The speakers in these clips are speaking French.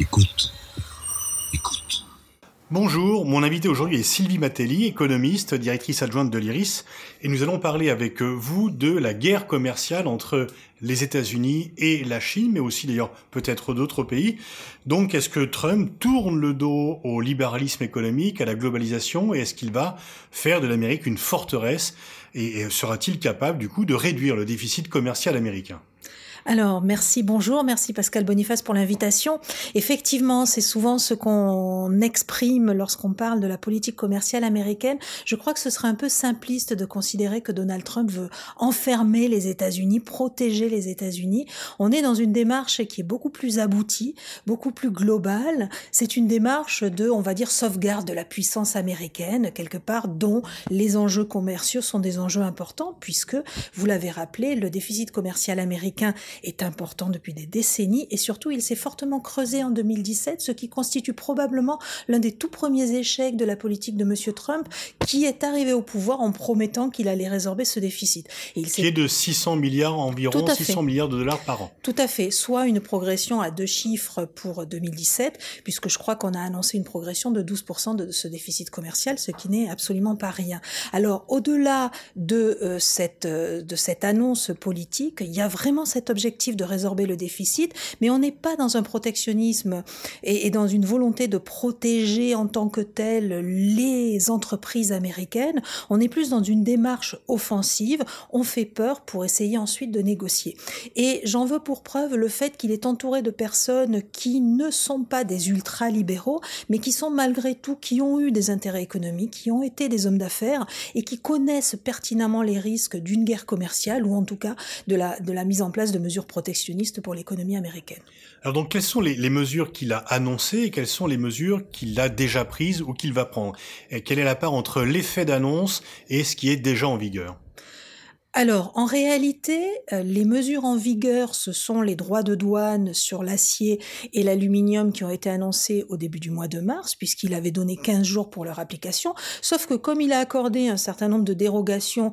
Écoute. Écoute. Bonjour, mon invité aujourd'hui est Sylvie Matelli, économiste, directrice adjointe de l'IRIS, et nous allons parler avec vous de la guerre commerciale entre les États-Unis et la Chine, mais aussi d'ailleurs peut-être d'autres pays. Donc est-ce que Trump tourne le dos au libéralisme économique, à la globalisation, et est-ce qu'il va faire de l'Amérique une forteresse, et sera-t-il capable du coup de réduire le déficit commercial américain? Alors, merci, bonjour, merci Pascal Boniface pour l'invitation. Effectivement, c'est souvent ce qu'on exprime lorsqu'on parle de la politique commerciale américaine. Je crois que ce serait un peu simpliste de considérer que Donald Trump veut enfermer les États-Unis, protéger les États-Unis. On est dans une démarche qui est beaucoup plus aboutie, beaucoup plus globale. C'est une démarche de, on va dire, sauvegarde de la puissance américaine, quelque part, dont les enjeux commerciaux sont des enjeux importants, puisque, vous l'avez rappelé, le déficit commercial américain est important depuis des décennies et surtout il s'est fortement creusé en 2017, ce qui constitue probablement l'un des tout premiers échecs de la politique de M. Trump qui est arrivé au pouvoir en promettant qu'il allait résorber ce déficit. Et il qui est de 600 milliards environ, 600 milliards de dollars par an. Tout à fait, soit une progression à deux chiffres pour 2017, puisque je crois qu'on a annoncé une progression de 12% de ce déficit commercial, ce qui n'est absolument pas rien. Alors au-delà de, euh, cette, euh, de cette annonce politique, il y a vraiment cet objectif objectif de résorber le déficit, mais on n'est pas dans un protectionnisme et, dans une volonté de protéger en tant que tel les entreprises américaines. On est plus dans une démarche offensive. On fait peur pour essayer ensuite de négocier. Et j'en veux pour preuve le fait qu'il est entouré de personnes qui ne sont pas des ultra-libéraux, mais qui sont malgré tout, qui ont eu des intérêts économiques, qui ont été des hommes d'affaires et qui connaissent pertinemment les risques d'une guerre commerciale ou en tout cas de la, de la mise en place de mesures protectionnistes pour l'économie américaine. Alors donc quelles sont les, mesures qu'il a annoncées et quelles sont les mesures qu'il a déjà prises ou qu'il va prendre? Quelle est la part entre l'effet d'annonce et ce qui est déjà en vigueur? Alors, en réalité, euh, les mesures en vigueur, ce sont les droits de douane sur l'acier et l'aluminium qui ont été annoncés au début du mois de mars, puisqu'il avait donné 15 jours pour leur application. Sauf que comme il a accordé un certain nombre de dérogations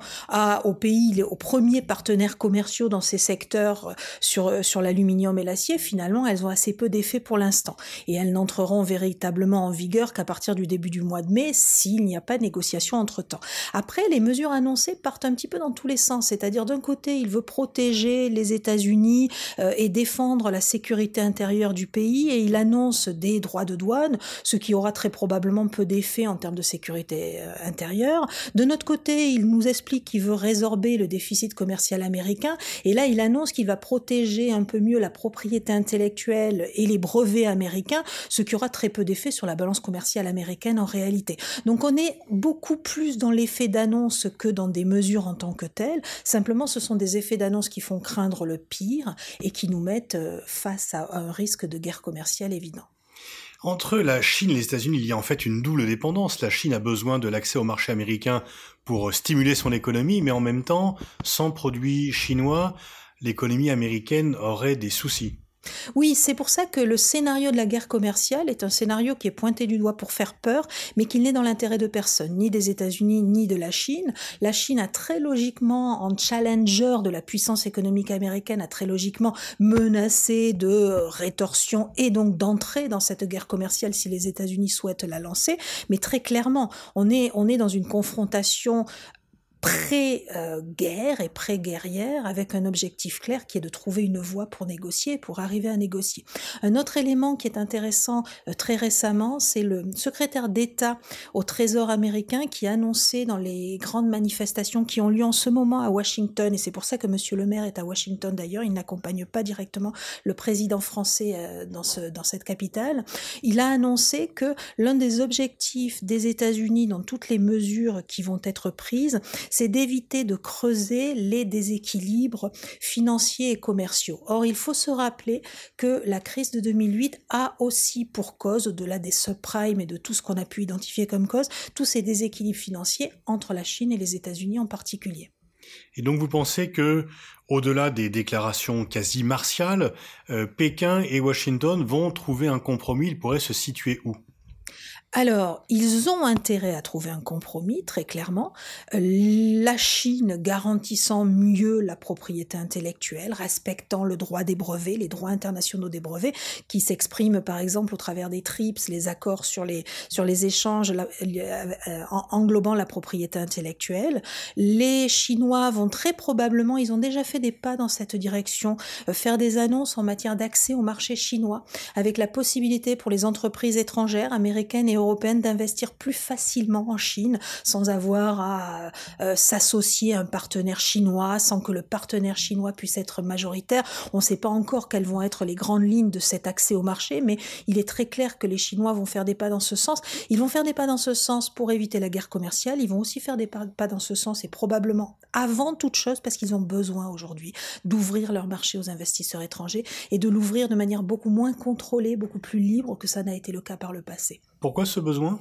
aux pays, aux premiers partenaires commerciaux dans ces secteurs euh, sur, euh, sur l'aluminium et l'acier, finalement, elles ont assez peu d'effet pour l'instant. Et elles n'entreront véritablement en vigueur qu'à partir du début du mois de mai, s'il n'y a pas de négociation entre-temps. Après, les mesures annoncées partent un petit peu dans tous les c'est-à-dire d'un côté, il veut protéger les États-Unis euh, et défendre la sécurité intérieure du pays, et il annonce des droits de douane, ce qui aura très probablement peu d'effet en termes de sécurité euh, intérieure. De notre côté, il nous explique qu'il veut résorber le déficit commercial américain, et là, il annonce qu'il va protéger un peu mieux la propriété intellectuelle et les brevets américains, ce qui aura très peu d'effet sur la balance commerciale américaine en réalité. Donc on est beaucoup plus dans l'effet d'annonce que dans des mesures en tant que telles. Simplement, ce sont des effets d'annonce qui font craindre le pire et qui nous mettent euh, face à un risque de guerre commerciale évident. Entre la Chine et les États-Unis, il y a en fait une double dépendance. La Chine a besoin de l'accès au marché américain pour stimuler son économie, mais en même temps, sans produits chinois, l'économie américaine aurait des soucis. Oui, c'est pour ça que le scénario de la guerre commerciale est un scénario qui est pointé du doigt pour faire peur, mais qui n'est dans l'intérêt de personne, ni des États-Unis, ni de la Chine. La Chine a très logiquement, en challenger de la puissance économique américaine, a très logiquement menacé de rétorsion et donc d'entrée dans cette guerre commerciale si les États-Unis souhaitent la lancer. Mais très clairement, on est, on est dans une confrontation pré-guerre et pré-guerrière avec un objectif clair qui est de trouver une voie pour négocier, pour arriver à négocier. Un autre élément qui est intéressant euh, très récemment, c'est le secrétaire d'État au Trésor américain qui a annoncé dans les grandes manifestations qui ont lieu en ce moment à Washington, et c'est pour ça que Monsieur le maire est à Washington d'ailleurs, il n'accompagne pas directement le président français euh, dans, ce, dans cette capitale, il a annoncé que l'un des objectifs des États-Unis dans toutes les mesures qui vont être prises, c'est d'éviter de creuser les déséquilibres financiers et commerciaux. Or, il faut se rappeler que la crise de 2008 a aussi pour cause, au-delà des subprimes et de tout ce qu'on a pu identifier comme cause, tous ces déséquilibres financiers entre la Chine et les États-Unis en particulier. Et donc vous pensez que, au-delà des déclarations quasi martiales, euh, Pékin et Washington vont trouver un compromis, ils pourraient se situer où? Alors, ils ont intérêt à trouver un compromis, très clairement. Euh, la Chine garantissant mieux la propriété intellectuelle, respectant le droit des brevets, les droits internationaux des brevets, qui s'expriment par exemple au travers des TRIPS, les accords sur les, sur les échanges euh, euh, englobant la propriété intellectuelle. Les Chinois vont très probablement, ils ont déjà fait des pas dans cette direction, faire des annonces en matière d'accès au marché chinois, avec la possibilité pour les entreprises étrangères, américaines et européenne d'investir plus facilement en Chine sans avoir à euh, s'associer à un partenaire chinois, sans que le partenaire chinois puisse être majoritaire. On ne sait pas encore quelles vont être les grandes lignes de cet accès au marché, mais il est très clair que les Chinois vont faire des pas dans ce sens. Ils vont faire des pas dans ce sens pour éviter la guerre commerciale, ils vont aussi faire des pas dans ce sens et probablement avant toute chose parce qu'ils ont besoin aujourd'hui d'ouvrir leur marché aux investisseurs étrangers et de l'ouvrir de manière beaucoup moins contrôlée, beaucoup plus libre que ça n'a été le cas par le passé. Pourquoi ce besoin?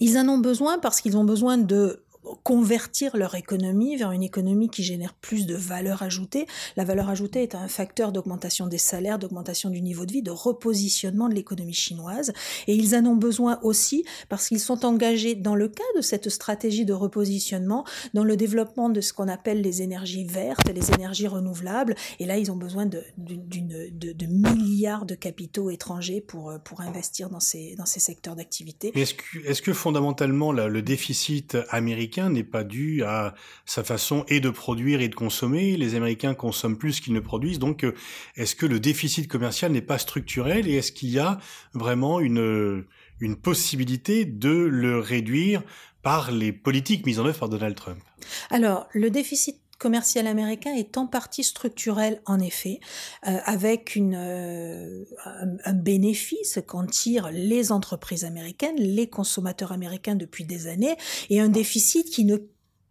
Ils en ont besoin parce qu'ils ont besoin de convertir leur économie vers une économie qui génère plus de valeur ajoutée. La valeur ajoutée est un facteur d'augmentation des salaires, d'augmentation du niveau de vie, de repositionnement de l'économie chinoise. Et ils en ont besoin aussi parce qu'ils sont engagés dans le cas de cette stratégie de repositionnement, dans le développement de ce qu'on appelle les énergies vertes, les énergies renouvelables. Et là, ils ont besoin de, milliards de capitaux étrangers pour, pour investir dans ces, secteurs d'activité. Est-ce que, est -ce que fondamentalement, le déficit américain n'est pas dû à sa façon et de produire et de consommer. Les Américains consomment plus qu'ils ne produisent. Donc, euh, est-ce que le déficit commercial n'est pas structurel et est-ce qu'il y a vraiment une, une possibilité de le réduire par les politiques mises en œuvre par Donald Trump? Alors, le déficit commercial américain est en partie structurel en effet, euh, avec euh, un, bénéfice qu'en tirent les entreprises américaines, les consommateurs américains depuis des années, et un déficit qui ne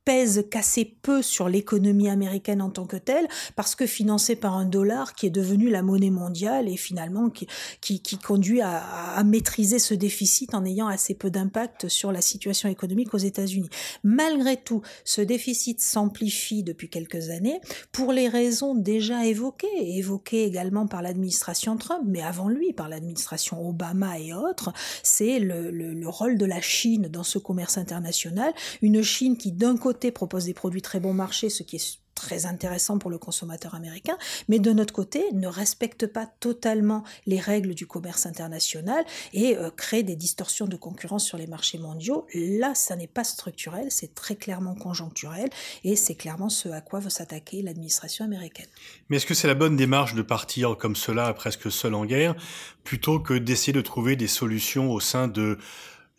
pèse qu'assez peu sur l'économie américaine en tant que telle, parce que financé par un dollar qui est devenu la monnaie mondiale et finalement qui, qui, qui conduit à, à, maîtriser ce déficit en ayant assez peu d'impact sur la situation économique aux États-Unis. Malgré tout, ce déficit s'amplifie depuis quelques années pour les raisons déjà évoquées, évoquées également par l'administration Trump, mais avant lui par l'administration Obama et autres, c'est le, le, le rôle de la Chine dans ce commerce international, une Chine qui d'un côté propose des produits très bon marché, ce qui est très intéressant pour le consommateur américain, mais de notre côté ne respecte pas totalement les règles du commerce international et euh, crée des distorsions de concurrence sur les marchés mondiaux. Là, ça n'est pas structurel, c'est très clairement conjoncturel et c'est clairement ce à quoi veut s'attaquer l'administration américaine. Mais est-ce que c'est la bonne démarche de partir comme cela, presque seul en guerre, plutôt que d'essayer de trouver des solutions au sein de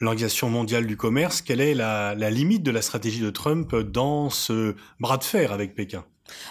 l'Organisation mondiale du commerce, quelle est la, la, limite de la stratégie de Trump dans ce bras de fer avec Pékin?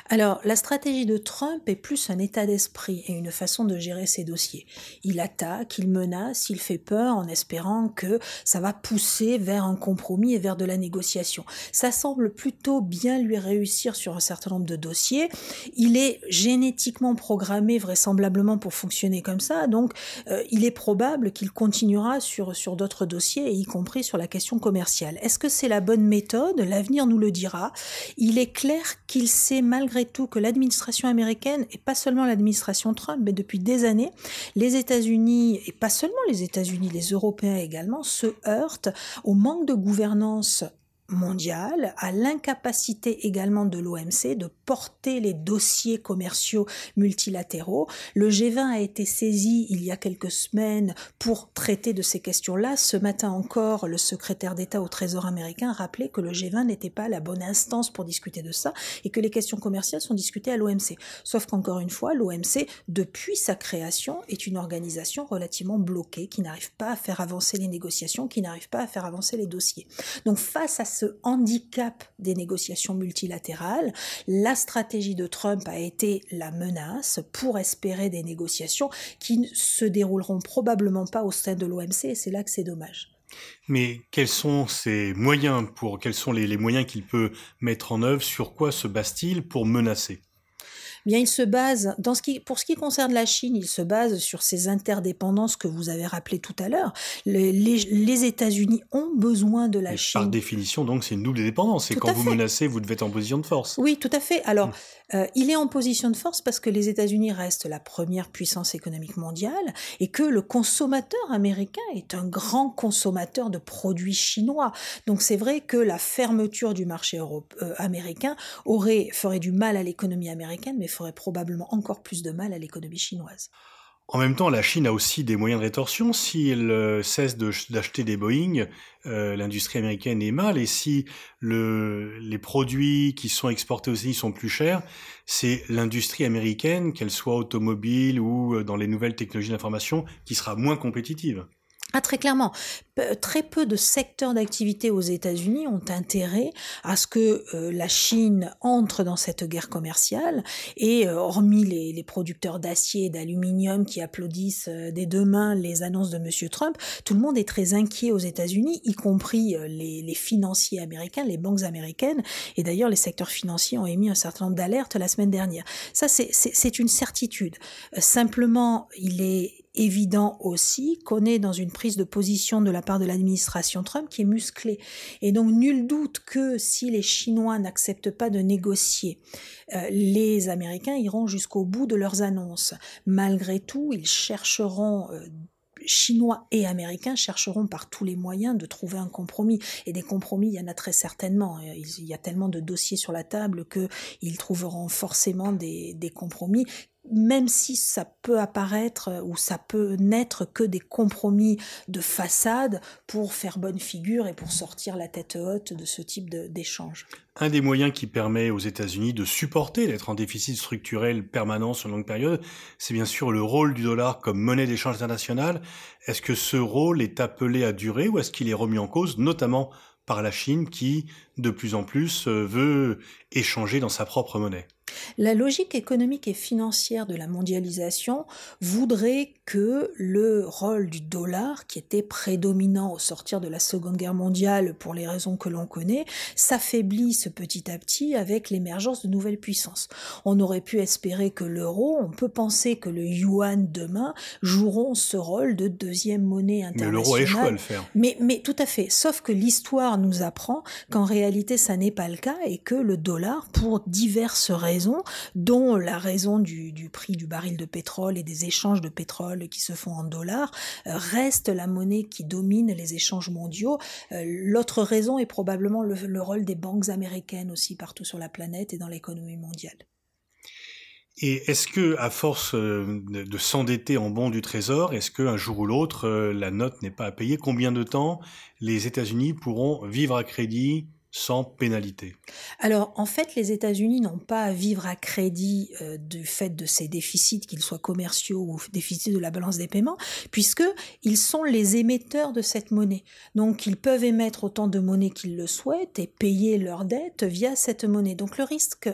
Alors, la stratégie de Trump est plus un état d'esprit et une façon de gérer ses dossiers. Il attaque, il menace, il fait peur en espérant que ça va pousser vers un compromis et vers de la négociation. Ça semble plutôt bien lui réussir sur un certain nombre de dossiers. Il est génétiquement programmé vraisemblablement pour fonctionner comme ça, donc euh, il est probable qu'il continuera sur, sur d'autres dossiers, y compris sur la question commerciale. Est-ce que c'est la bonne méthode? L'avenir nous le dira. Il est clair qu'il sait malgré tout que l'administration américaine, et pas seulement l'administration Trump, mais depuis des années, les États-Unis, et pas seulement les États-Unis, les Européens également, se heurtent au manque de gouvernance mondiale, à l'incapacité également de l'OMC de porter les dossiers commerciaux multilatéraux. Le G20 a été saisi il y a quelques semaines pour traiter de ces questions-là. Ce matin encore, le secrétaire d'État au Trésor américain a rappelé que le G20 n'était pas la bonne instance pour discuter de ça et que les questions commerciales sont discutées à l'OMC. Sauf qu'encore une fois, l'OMC, depuis sa création, est une organisation relativement bloquée qui n'arrive pas à faire avancer les négociations, qui n'arrive pas à faire avancer les dossiers. Donc face à ce handicap des négociations multilatérales, la stratégie de Trump a été la menace pour espérer des négociations qui ne se dérouleront probablement pas au sein de l'OMC et c'est là que c'est dommage. Mais quels sont ses moyens pour quels sont les, les moyens qu'il peut mettre en œuvre? Sur quoi se base-t-il pour menacer? Bien, il se base, dans ce qui, pour ce qui concerne la Chine, il se base sur ces interdépendances que vous avez rappelées tout à l'heure. Les, les, États-Unis ont besoin de la Chine. Par définition, donc, c'est une double dépendance. C'est quand vous menacez, vous devez être en position de force. Oui, tout à fait. Alors, hmm. euh, il est en position de force parce que les États-Unis restent la première puissance économique mondiale et que le consommateur américain est un grand consommateur de produits chinois. Donc, c'est vrai que la fermeture du marché euh, américain aurait, ferait du mal à l'économie américaine, mais ferait probablement encore plus de mal à l'économie chinoise. En même temps, la Chine a aussi des moyens de rétorsion. Si elle euh, cesse d'acheter des Boeing, euh, l'industrie américaine est mal. Et si le, les produits qui sont exportés aux États-Unis sont plus chers, c'est l'industrie américaine, qu'elle soit automobile ou dans les nouvelles technologies d'information, qui sera moins compétitive. Ah, très clairement. Très peu de secteurs d'activité aux États-Unis ont intérêt à ce que euh, la Chine entre dans cette guerre commerciale et, euh, hormis les, producteurs d'acier et d'aluminium qui applaudissent euh, des deux mains les annonces de M. Trump, tout le monde est très inquiet aux États-Unis, y compris les, les, financiers américains, les banques américaines. Et d'ailleurs, les secteurs financiers ont émis un certain nombre d'alertes la semaine dernière. Ça, c'est une certitude. simplement, il est évident aussi qu'on est dans une prise de position de la part de l'administration Trump qui est musclée. Et donc nul doute que si les Chinois n'acceptent pas de négocier, euh, les Américains iront jusqu'au bout de leurs annonces. Malgré tout, ils chercheront euh, Chinois et Américains chercheront par tous les moyens de trouver un compromis. Et des compromis, il y en a très certainement. Il y a tellement de dossiers sur la table qu'ils trouveront forcément des, des compromis même si ça peut apparaître euh, ou ça peut n'être que des compromis de façade pour faire bonne figure et pour sortir la tête haute de ce type d'échange. Un des moyens qui permet aux États-Unis de supporter d'être en déficit structurel permanent sur une longue période, c'est bien sûr le rôle du dollar comme monnaie d'échange internationale. Est-ce que ce rôle est appelé à durer ou est-ce qu'il est remis en cause, notamment par la Chine qui, de plus en plus, euh, veut échanger dans sa propre monnaie? La logique économique et financière de la mondialisation voudrait que le rôle du dollar, qui était prédominant au sortir de la Seconde Guerre mondiale pour les raisons que l'on connaît, s'affaiblisse petit à petit avec l'émergence de nouvelles puissances. On aurait pu espérer que l'euro, on peut penser que le yuan demain joueront ce rôle de deuxième monnaie internationale. Mais l'euro échoue à le faire. Mais, mais tout à fait. Sauf que l'histoire nous apprend qu'en réalité ça n'est pas le cas et que le dollar, pour diverses raisons, dont la raison du, prix du baril de pétrole et des échanges de pétrole qui se font en dollars, euh, reste la monnaie qui domine les échanges mondiaux. Euh, l'autre raison est probablement le, rôle des banques américaines aussi partout sur la planète et dans l'économie mondiale. Et est-ce que, à force euh, de s'endetter en bons du Trésor, est-ce qu'un jour ou l'autre, la note n'est pas à payer? Combien de temps les États-Unis pourront vivre à crédit sans pénalité Alors en fait, les États-Unis n'ont pas à vivre à crédit euh, du fait de ces déficits, qu'ils soient commerciaux ou déficits de la balance des paiements, puisque ils sont les émetteurs de cette monnaie. Donc ils peuvent émettre autant de monnaie qu'ils le souhaitent et payer leurs dettes via cette monnaie. Donc le risque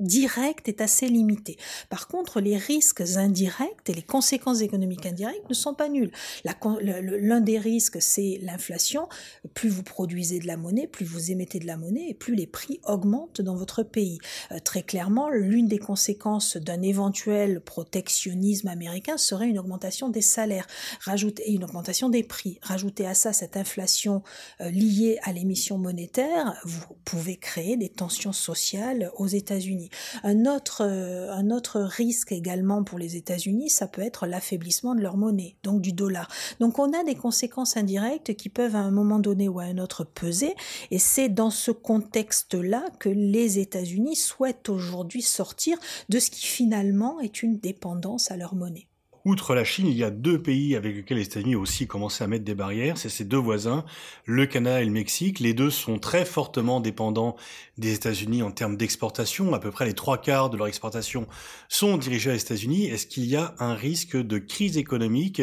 direct est assez limité. Par contre, les risques indirects et les conséquences économiques indirectes ne sont pas nuls. L'un des risques, c'est l'inflation. Plus vous produisez de la monnaie, plus vous émettez de la monnaie et plus les prix augmentent dans votre pays. Euh, très clairement, l'une des conséquences d'un éventuel protectionnisme américain serait une augmentation des salaires, rajouter une augmentation des prix. Rajouter à ça cette inflation euh, liée à l'émission monétaire, vous pouvez créer des tensions sociales aux États-Unis. Un autre, euh, un autre risque également pour les États-Unis, ça peut être l'affaiblissement de leur monnaie, donc du dollar. Donc on a des conséquences indirectes qui peuvent à un moment donné ou à un autre peser, et c'est dans ce contexte-là que les États-Unis souhaitent aujourd'hui sortir de ce qui finalement est une dépendance à leur monnaie. Outre la Chine, il y a deux pays avec lesquels les États-Unis ont aussi commencé à mettre des barrières. C'est ces deux voisins, le Canada et le Mexique. Les deux sont très fortement dépendants des États-Unis en termes d'exportation. À peu près les trois quarts de leur exportation sont dirigés aux États-Unis. Est-ce qu'il y a un risque de crise économique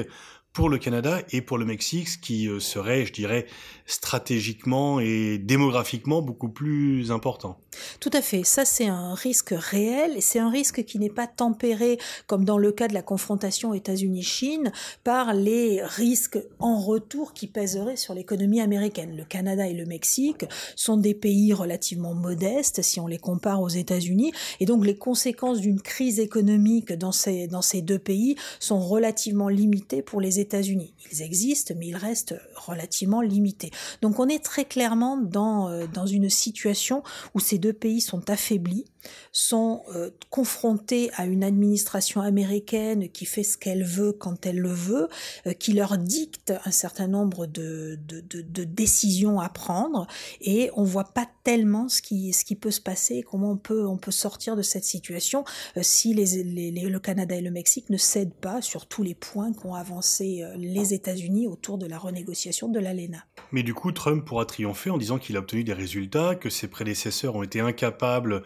pour le Canada et pour le Mexique, ce qui euh, serait, je dirais, stratégiquement et démographiquement beaucoup plus important. Tout à fait. Ça, c'est un risque réel c'est un risque qui n'est pas tempéré, comme dans le cas de la confrontation États-Unis-Chine, par les risques en retour qui pèseraient sur l'économie américaine. Le Canada et le Mexique sont des pays relativement modestes si on les compare aux États-Unis et donc les conséquences d'une crise économique dans ces, dans ces deux pays sont relativement limitées pour les États-Unis. Ils existent, mais ils restent relativement limités. Donc on est très clairement dans, euh, dans une situation où ces deux pays sont affaiblis sont euh, confrontés à une administration américaine qui fait ce qu'elle veut quand elle le veut, euh, qui leur dicte un certain nombre de, de, de, décisions à prendre, et on voit pas tellement ce qui, ce qui peut se passer, comment on peut, on peut sortir de cette situation euh, si les, les, le Canada et le Mexique ne cèdent pas sur tous les points qu'ont avancé les États-Unis autour de la renégociation de l'ALENA. Mais du coup, Trump pourra triompher en disant qu'il a obtenu des résultats, que ses prédécesseurs ont été incapables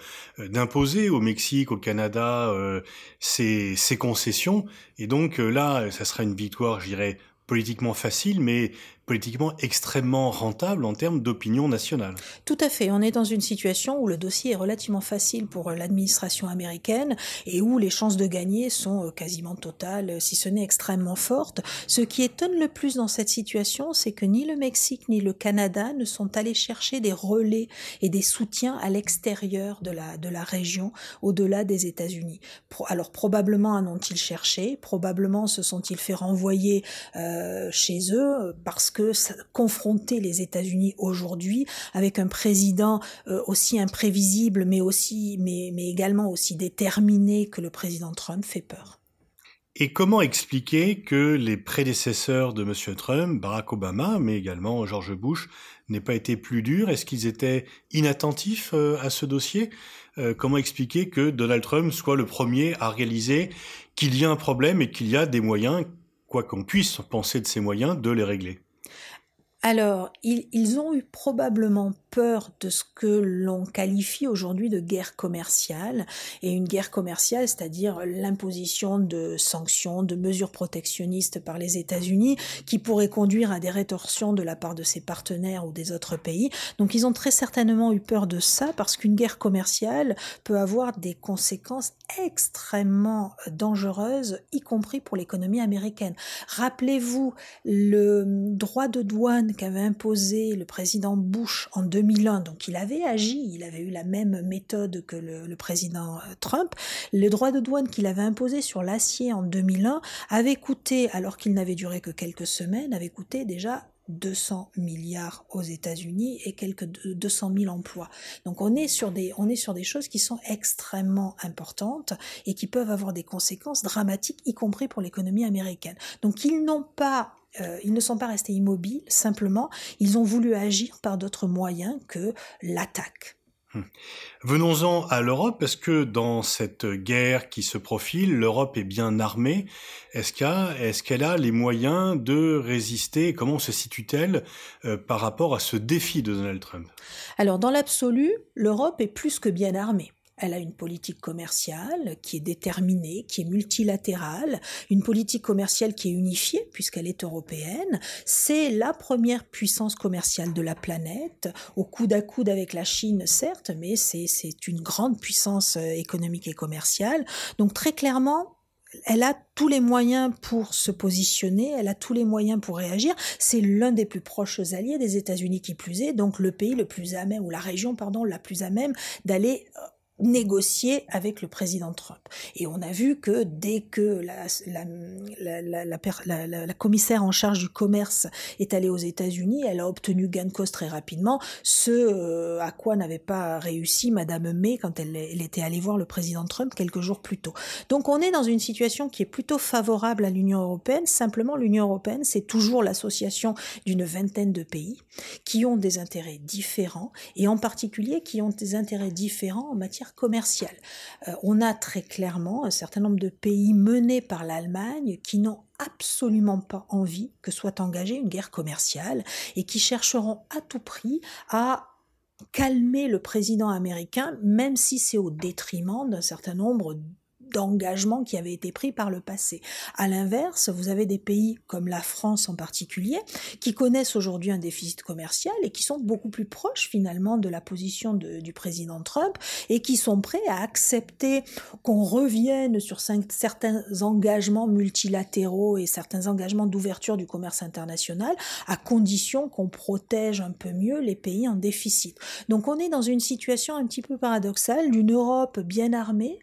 d'imposer au Mexique, au Canada, euh, ces, ces, concessions. Et donc euh, là, ça sera une victoire, je dirais, politiquement facile, mais politiquement extrêmement rentable en termes d'opinion nationale. Tout à fait. On est dans une situation où le dossier est relativement facile pour l'administration américaine et où les chances de gagner sont euh, quasiment totales, si ce n'est extrêmement fortes. Ce qui étonne le plus dans cette situation, c'est que ni le Mexique ni le Canada ne sont allés chercher des relais et des soutiens à l'extérieur de la, de la région, au-delà des États-Unis. Alors probablement en ont-ils cherché, probablement se sont-ils fait renvoyer euh, chez eux parce que confronter les États-Unis aujourd'hui avec un président euh, aussi imprévisible, mais aussi, mais, mais également aussi déterminé que le président Trump fait peur. Et comment expliquer que les prédécesseurs de M. Trump, Barack Obama, mais également George Bush, n'aient pas été plus durs? Est-ce qu'ils étaient inattentifs euh, à ce dossier? Euh, Comment expliquer que Donald Trump soit le premier à réaliser qu'il y a un problème et qu'il y a des moyens, quoi qu'on puisse penser de ces moyens, de les régler? Alors, ils, ont eu probablement peur de ce que l'on qualifie aujourd'hui de guerre commerciale, et une guerre commerciale, c'est-à-dire l'imposition de sanctions, de mesures protectionnistes par les États-Unis, qui pourraient conduire à des rétorsions de la part de ses partenaires ou des autres pays. Donc, ils ont très certainement eu peur de ça, parce qu'une guerre commerciale peut avoir des conséquences extrêmement dangereuses, y compris pour l'économie américaine. Rappelez-vous le droit de douane qu'avait imposé le président Bush en 2001, donc il avait agi, il avait eu la même méthode que le, président euh, Trump, le droit de douane qu'il avait imposé sur l'acier en 2001 avait coûté, alors qu'il n'avait duré que quelques semaines, avait coûté déjà 200 milliards aux États-Unis et quelques 200 000 emplois. Donc on est sur des on est sur des choses qui sont extrêmement importantes et qui peuvent avoir des conséquences dramatiques, y compris pour l'économie américaine. Donc ils n'ont pas euh, ils ne sont pas restés immobiles, simplement, ils ont voulu agir par d'autres moyens que l'attaque. Hmm. Venons-en à l'Europe, parce que dans cette guerre qui se profile, l'Europe est bien armée? Est-ce qu'elle a, les moyens de résister? Comment se situe-t-elle euh, par rapport à ce défi de Donald Trump? Alors, dans l'absolu, l'Europe est plus que bien armée. Elle a une politique commerciale qui est déterminée, qui est multilatérale, une politique commerciale qui est unifiée puisqu'elle est européenne. C'est la première puissance commerciale de la planète, au coude à coude avec la Chine, certes, mais c'est une grande puissance euh, économique et commerciale. Donc très clairement, elle a tous les moyens pour se positionner, elle a tous les moyens pour réagir. C'est l'un des plus proches alliés des États-Unis qui plus est, donc le pays le plus à même, ou la région, pardon, la plus à même d'aller euh, négocier avec le président Trump. Et on a vu que dès que la, la, la, commissaire en charge du commerce est allée aux États-Unis, elle a obtenu gain de cause très rapidement, ce euh, à quoi n'avait pas réussi Madame May quand elle, était allée voir le président Trump quelques jours plus tôt. Donc on est dans une situation qui est plutôt favorable à l'Union européenne. Simplement, l'Union européenne, c'est toujours l'association d'une vingtaine de pays qui ont des intérêts différents et en particulier qui ont des intérêts différents en matière commerciale. Euh, on a très clairement un certain nombre de pays menés par l'Allemagne qui n'ont absolument pas envie que soit engagée une guerre commerciale et qui chercheront à tout prix à calmer le président américain, même si c'est au détriment d'un certain nombre d'engagements qui avaient été pris par le passé. À l'inverse, vous avez des pays comme la France en particulier qui connaissent aujourd'hui un déficit commercial et qui sont beaucoup plus proches finalement de la position du président Trump et qui sont prêts à accepter qu'on revienne sur certains engagements multilatéraux et certains engagements d'ouverture du commerce international à condition qu'on protège un peu mieux les pays en déficit. Donc on est dans une situation un petit peu paradoxale d'une Europe bien armée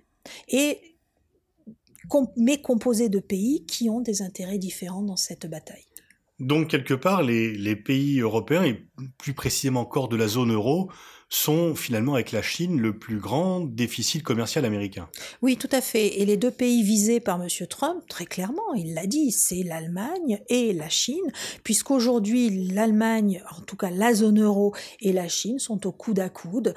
et mais composée de pays qui ont des intérêts différents dans cette bataille. Donc quelque part, les, pays européens, et plus précisément encore de la zone euro, sont finalement avec la Chine le plus grand déficit commercial américain. Oui, tout à fait. Et les deux pays visés par M. Trump, très clairement, il l'a dit, c'est l'Allemagne et la Chine, puisqu'aujourd'hui l'Allemagne, en tout cas la zone euro et la Chine sont au coude à coude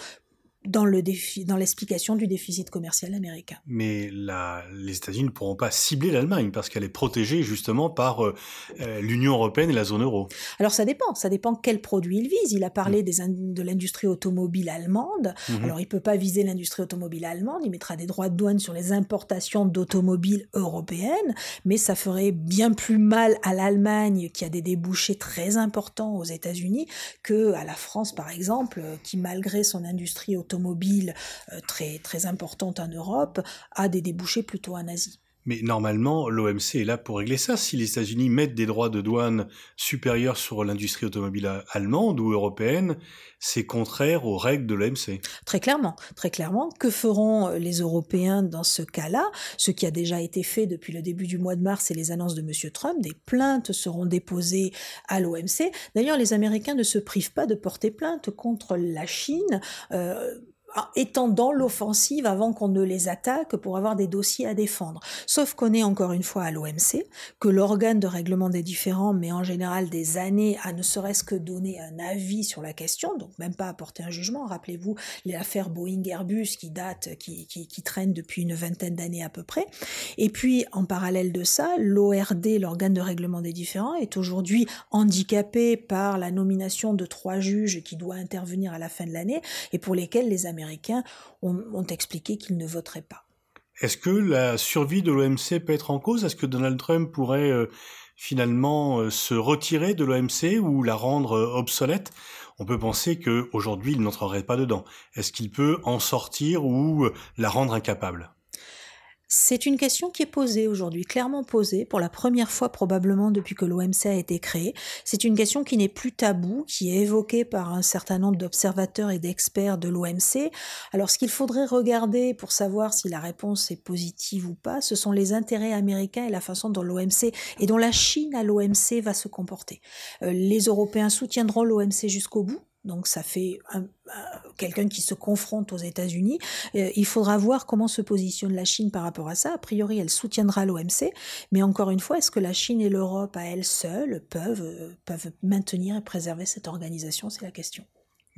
dans le défi, dans l'explication du déficit commercial américain. Mais la, les États-Unis ne pourront pas cibler l'Allemagne parce qu'elle est protégée justement par euh, euh, l'Union européenne et la zone euro. Alors ça dépend, ça dépend quel produit il vise. Il a parlé mm. des de l'industrie automobile allemande. Mm-hmm. Alors il peut pas viser l'industrie automobile allemande, il mettra des droits de douane sur les importations d'automobiles européennes, mais ça ferait bien plus mal à l'Allemagne qui a des débouchés très importants aux États-Unis que à la France par exemple, qui malgré son industrie automobile automobile euh, très, très importante en Europe a des débouchés plutôt en Asie. Mais normalement, l'OMC est là pour régler ça. Si les États-Unis mettent des droits de douane supérieurs sur l'industrie automobile allemande ou européenne, c'est contraire aux règles de l'OMC. Très clairement, très clairement. Que feront euh, les Européens dans ce cas-là? Ce qui a déjà été fait depuis le début du mois de mars et les annonces de M. Trump, des plaintes seront déposées à l'OMC. D'ailleurs, les Américains ne se privent pas de porter plainte contre la Chine. Euh, étant dans l'offensive avant qu'on ne les attaque pour avoir des dossiers à défendre. Sauf qu'on est encore une fois à l'OMC, que l'organe de règlement des différends met en général des années à ne serait-ce que donner un avis sur la question, donc même pas apporter un jugement. Rappelez-vous les affaires Boeing-Airbus qui datent, qui, qui, qui traînent depuis une vingtaine d'années à peu près. Et puis, en parallèle de ça, l'ORD, l'organe de règlement des différends, est aujourd'hui handicapé par la nomination de trois juges qui doit intervenir à la fin de l'année et pour lesquels les Américains ont, expliqué qu'ils ne voteraient pas. Est-ce que la survie de l'OMC peut être en cause? Est-ce que Donald Trump pourrait euh, finalement euh, se retirer de l'OMC ou la rendre euh, obsolète? On peut penser qu'aujourd'hui il n'entrerait pas dedans. Est-ce qu'il peut en sortir ou la rendre incapable? C'est une question qui est posée aujourd'hui, clairement posée, pour la première fois probablement depuis que l'OMC a été créé. C'est une question qui n'est plus taboue, qui est évoquée par un certain nombre d'observateurs et d'experts de l'OMC. Alors ce qu'il faudrait regarder pour savoir si la réponse est positive ou pas, ce sont les intérêts américains et la façon dont l'OMC et dont la Chine à l'OMC va se comporter. Euh, les Européens soutiendront l'OMC jusqu'au bout, donc ça fait quelqu'un qui se confronte aux États-Unis. Euh, il faudra voir comment se positionne la Chine par rapport à ça. A priori, elle soutiendra l'OMC, mais encore une fois, est-ce que la Chine et l'Europe à elles seules peuvent, euh, peuvent maintenir et préserver cette organisation? C'est la question.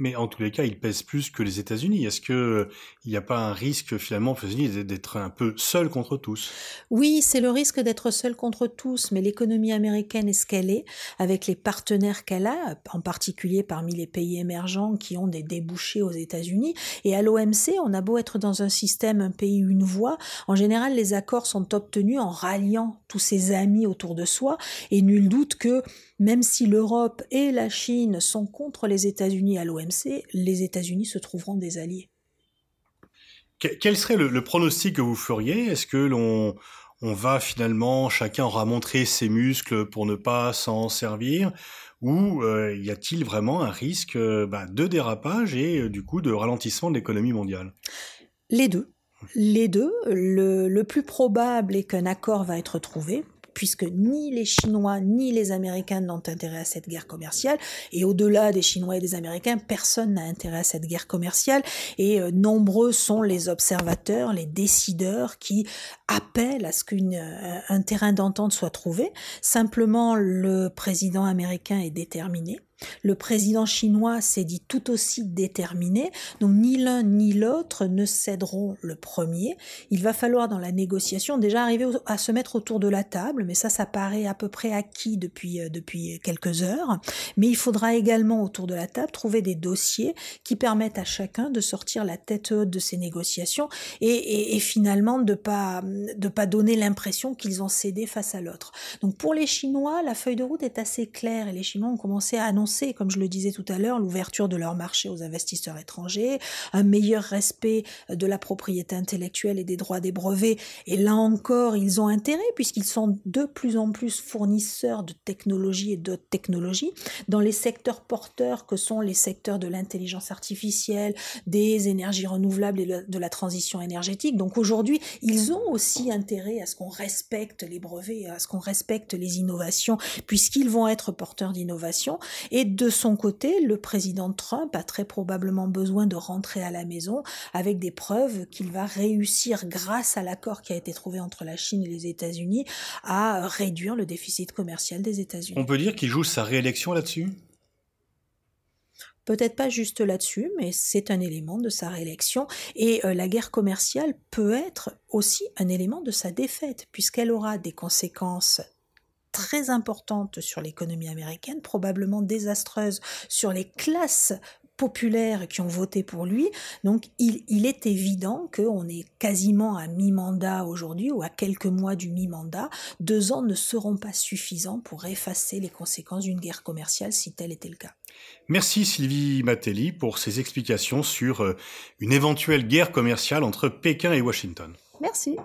Mais en tous les cas, il pèse plus que les États-Unis. Est-ce que euh, il n'y a pas un risque finalement aux États-Unis d'être un peu seul contre tous? Oui, c'est le risque d'être seul contre tous, mais l'économie américaine est ce qu'elle est, avec les partenaires qu'elle a, en particulier parmi les pays émergents qui ont des débouchés aux États-Unis. Et à l'OMC, on a beau être dans un système un pays une voix, en général les accords sont obtenus en ralliant tous ses amis autour de soi, et nul doute que même si l'Europe et la Chine sont contre les États-Unis à l'OMC, les États-Unis se trouveront des alliés. Quel serait le, pronostic que vous feriez? Est-ce que l'on on va finalement, chacun aura montré ses muscles pour ne pas s'en servir? Ou euh, y a-t-il vraiment un risque euh, bah, de dérapage et euh, du coup de ralentissement de l'économie mondiale? Les deux. Les deux. le plus probable est qu'un accord va être trouvé puisque ni les Chinois ni les Américains n'ont intérêt à cette guerre commerciale, et au-delà des Chinois et des Américains, personne n'a intérêt à cette guerre commerciale, et euh, nombreux sont les observateurs, les décideurs qui appellent à ce qu'un euh, terrain d'entente soit trouvé. Simplement, le président américain est déterminé. Le président chinois s'est dit tout aussi déterminé, donc ni l'un ni l'autre ne céderont le premier. Il va falloir dans la négociation déjà arriver à se mettre autour de la table, mais ça, ça paraît à peu près acquis depuis, euh, depuis quelques heures. Mais il faudra également autour de la table trouver des dossiers qui permettent à chacun de sortir la tête haute de ces négociations et, et, finalement de pas de pas donner l'impression qu'ils ont cédé face à l'autre. Donc pour les Chinois, la feuille de route est assez claire et les Chinois ont commencé à annoncer comme je le disais tout à l'heure, l'ouverture de leur marché aux investisseurs étrangers, un meilleur respect de la propriété intellectuelle et des droits des brevets. Et là encore, ils ont intérêt puisqu'ils sont de plus en plus fournisseurs de technologies et d'autres technologies dans les secteurs porteurs que sont les secteurs de l'intelligence artificielle, des énergies renouvelables et de la transition énergétique. Donc aujourd'hui, ils ont aussi intérêt à ce qu'on respecte les brevets, à ce qu'on respecte les innovations, puisqu'ils vont être porteurs d'innovation. Et et de son côté, le président Trump a très probablement besoin de rentrer à la maison avec des preuves qu'il va réussir, grâce à l'accord qui a été trouvé entre la Chine et les États-Unis, à réduire le déficit commercial des États-Unis. On peut dire qu'il joue sa réélection là-dessus? Peut-être pas juste là-dessus, mais c'est un élément de sa réélection. Et euh, la guerre commerciale peut être aussi un élément de sa défaite, puisqu'elle aura des conséquences très importante sur l'économie américaine, probablement désastreuse sur les classes populaires qui ont voté pour lui. Donc il, est évident qu'on est quasiment à mi-mandat aujourd'hui ou à quelques mois du mi-mandat. Deux ans ne seront pas suffisants pour effacer les conséquences d'une guerre commerciale si tel était le cas. Merci Sylvie Matelli pour ces explications sur euh, une éventuelle guerre commerciale entre Pékin et Washington. Merci.